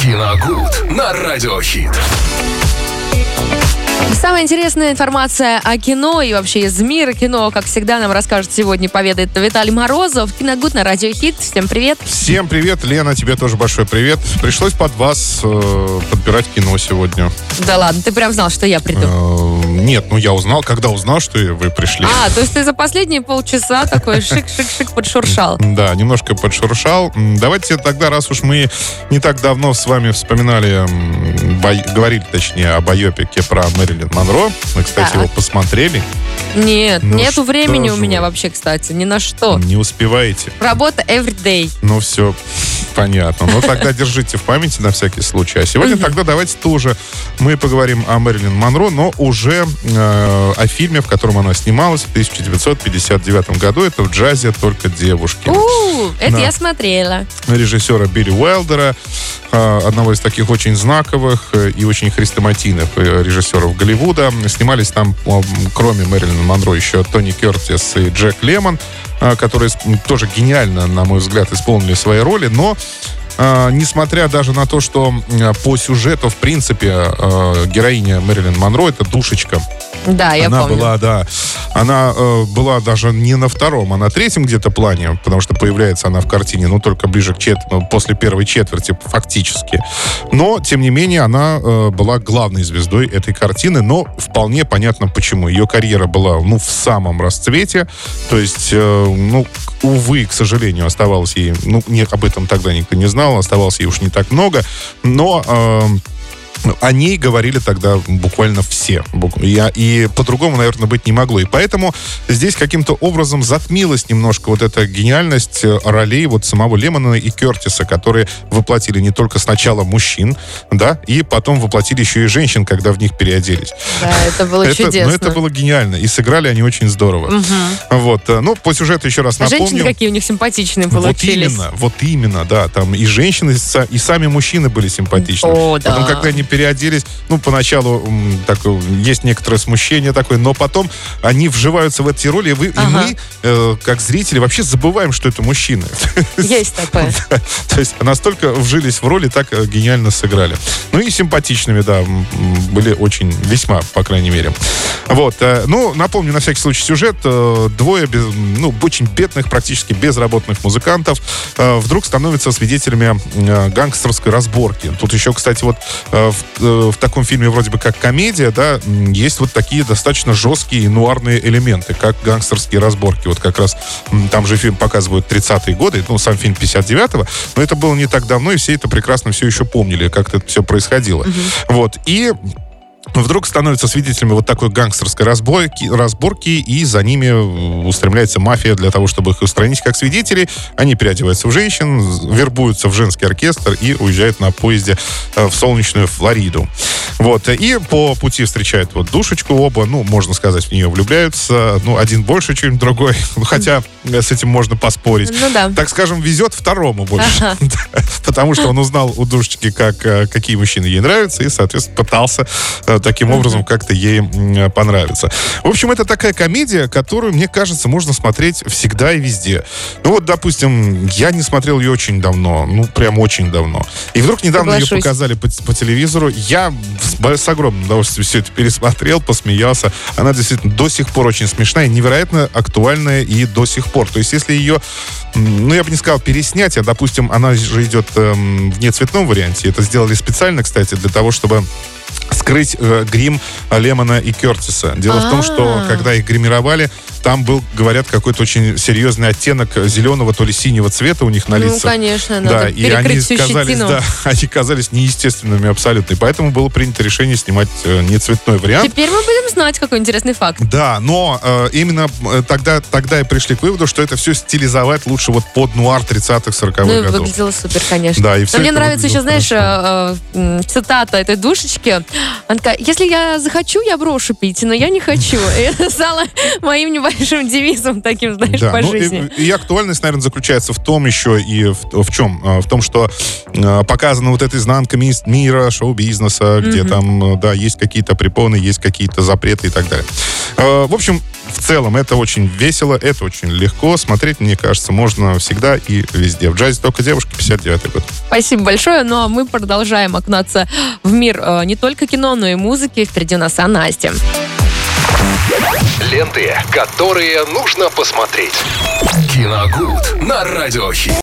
Киногуд на Радиохит. Самая интересная информация о кино и вообще из мира кино, как всегда, нам расскажет сегодня, поведает Виталий Морозов. Киногуд на Радио Хит. Всем привет. Всем привет, Лена, тебе тоже большой привет. Пришлось под вас э, подбирать кино сегодня. Да ладно, ты прям знал, что я приду. Нет, ну я узнал, когда узнал, что вы пришли. А, то есть ты за последние полчаса такой шик-шик-шик подшуршал. Да, немножко подшуршал. Давайте тогда, раз уж мы не так давно с вами вспоминали, говорили, точнее, о байопике про Мэрилин Монро. Мы, кстати, его посмотрели. Нет, Ну нету времени у меня вообще, кстати, ни на что. Не успеваете. Работа everyday. Ну, все понятно. Ну, тогда держите в памяти на всякий случай. А сегодня тогда давайте тоже мы поговорим о Мэрилин Монро, но уже э, о фильме, в котором она снималась в 1959 году. Это «В джазе только девушки». У, это я смотрела. режиссера Билли Уайлдера, э, одного из таких очень знаковых э, и очень хрестоматийных э, режиссеров Голливуда. Снимались там, э, кроме Мэрилин Монро, еще Тони Кертис и Джек Лемон, э, которые тоже гениально, на мой взгляд, исполнили свои роли, но э, несмотря даже на то, что э, по сюжету, в принципе, э, героиня Мэрилин Монро это душечка. Да, я она помню. была, да, она э, была даже не на втором, а на третьем где-то плане, потому что появляется она в картине, ну, только ближе к чет... ну, после первой четверти, фактически. Но, тем не менее, она э, была главной звездой этой картины, но вполне понятно почему. Ее карьера была, ну, в самом расцвете, то есть, э, ну, увы, к сожалению, оставалось ей, ну, не, об этом тогда никто не знал, оставалось ей уж не так много, но... э, о ней говорили тогда буквально все. Я, и по-другому, наверное, быть не могло. И поэтому здесь каким-то образом затмилась немножко вот эта гениальность э, ролей вот самого Лемона и Кертиса, которые воплотили не только сначала мужчин, да, и потом воплотили еще и женщин, когда в них переоделись. Да, это было Это, чудесно. ну, это было гениально. И сыграли они очень здорово. Вот. э, Ну, по сюжету еще раз напомню. Женщины какие у них симпатичные Вот получились. именно, вот именно, да. Там и женщины, и сами мужчины были симпатичны. О, да. Потом, когда они переоделись, ну, поначалу так, есть некоторое смущение такое, но потом они вживаются в эти роли, и, вы, и Ага. мы, э, как зрители, вообще забываем, что это мужчины. Есть такое. То есть настолько вжились в роли, так э, гениально сыграли. Ну и симпатичными, да, были очень, весьма, по крайней мере. Вот. э, Ну, напомню, на всякий случай, сюжет. э, Двое, без- ну, очень бедных, практически безработных музыкантов вдруг становятся свидетелями гангстерской разборки. Тут еще, кстати, вот э, в, э, в таком фильме вроде бы как комедия, да, есть вот такие достаточно жесткие нуарные элементы, как гангстерские разборки. Вот как раз там же фильм показывают 30-е годы, ну, сам фильм 59-го, но это было не так давно, и все это прекрасно все еще помнили, как это все происходило. Вот. И вдруг становятся свидетелями вот такой гангстерской разборки, разборки, и за ними э, устремляется мафия для того, чтобы их устранить как свидетелей. Они переодеваются в женщин, вербуются в женский оркестр и уезжают на поезде э, в солнечную Флориду. Вот. И по пути встречают вот душечку оба, ну, можно сказать, в нее влюбляются. Ну, один больше, чем другой. Ну, Хотя с этим можно поспорить. Ну да. Так скажем, везет второму больше. Потому что он узнал у душечки, как, э, какие мужчины ей нравятся, и, соответственно, пытался э, таким образом как-то ей э, понравиться. В общем, это такая комедия, которую, мне кажется, можно смотреть всегда и везде. Ну вот, допустим, я не смотрел ее очень давно, ну, прям очень давно. И вдруг недавно ее показали по, по телевизору. Я с, с огромным удовольствием все это пересмотрел, посмеялся. Она действительно до сих пор очень смешная, невероятно актуальная и до сих пор. То есть, если ее ну, я бы не сказал переснять, а, допустим, она же идет эм, в нецветном варианте. Это сделали специально, кстати, для того, чтобы скрыть э, грим Лемона и Кертиса. Дело в том, что А. когда их гримировали, там был, говорят, какой-то очень серьезный оттенок зеленого, то ли синего цвета у них на Ну, лицах. конечно, Да, надо и они казались, щетину. да, они казались неестественными абсолютно. И поэтому было принято решение снимать э, нецветной вариант. Теперь мы будем знать, какой интересный факт. Да, но э, именно э, тогда, тогда и пришли к выводу, что это все стилизовать лучше вот под нуар 30-х, 40-х Ну, годов. выглядело супер, конечно. Да, и всё Но мне нравится еще, знаешь, э, э, цитата этой душечки. Она такая, если я захочу, я брошу пить, но я не хочу. И это стало моим небольшим девизом таким, знаешь, Да, по ну, и- жизни. И, актуальность, наверное, заключается в том еще и в, в чем? А, В том, что э, показана вот эта изнанка ми- мира, шоу-бизнеса, где там, э, да, есть какие-то препоны, есть какие-то запреты и так далее. Э, В общем, в целом это очень весело, это очень легко. Смотреть, мне кажется, можно всегда и везде. В джазе только девушки, 59 год. Спасибо большое. Ну а мы продолжаем окунаться в мир э, не только кино, но и музыки. Впереди у нас Анна Асти. Ленты, которые нужно посмотреть. Киногуд на радиохит.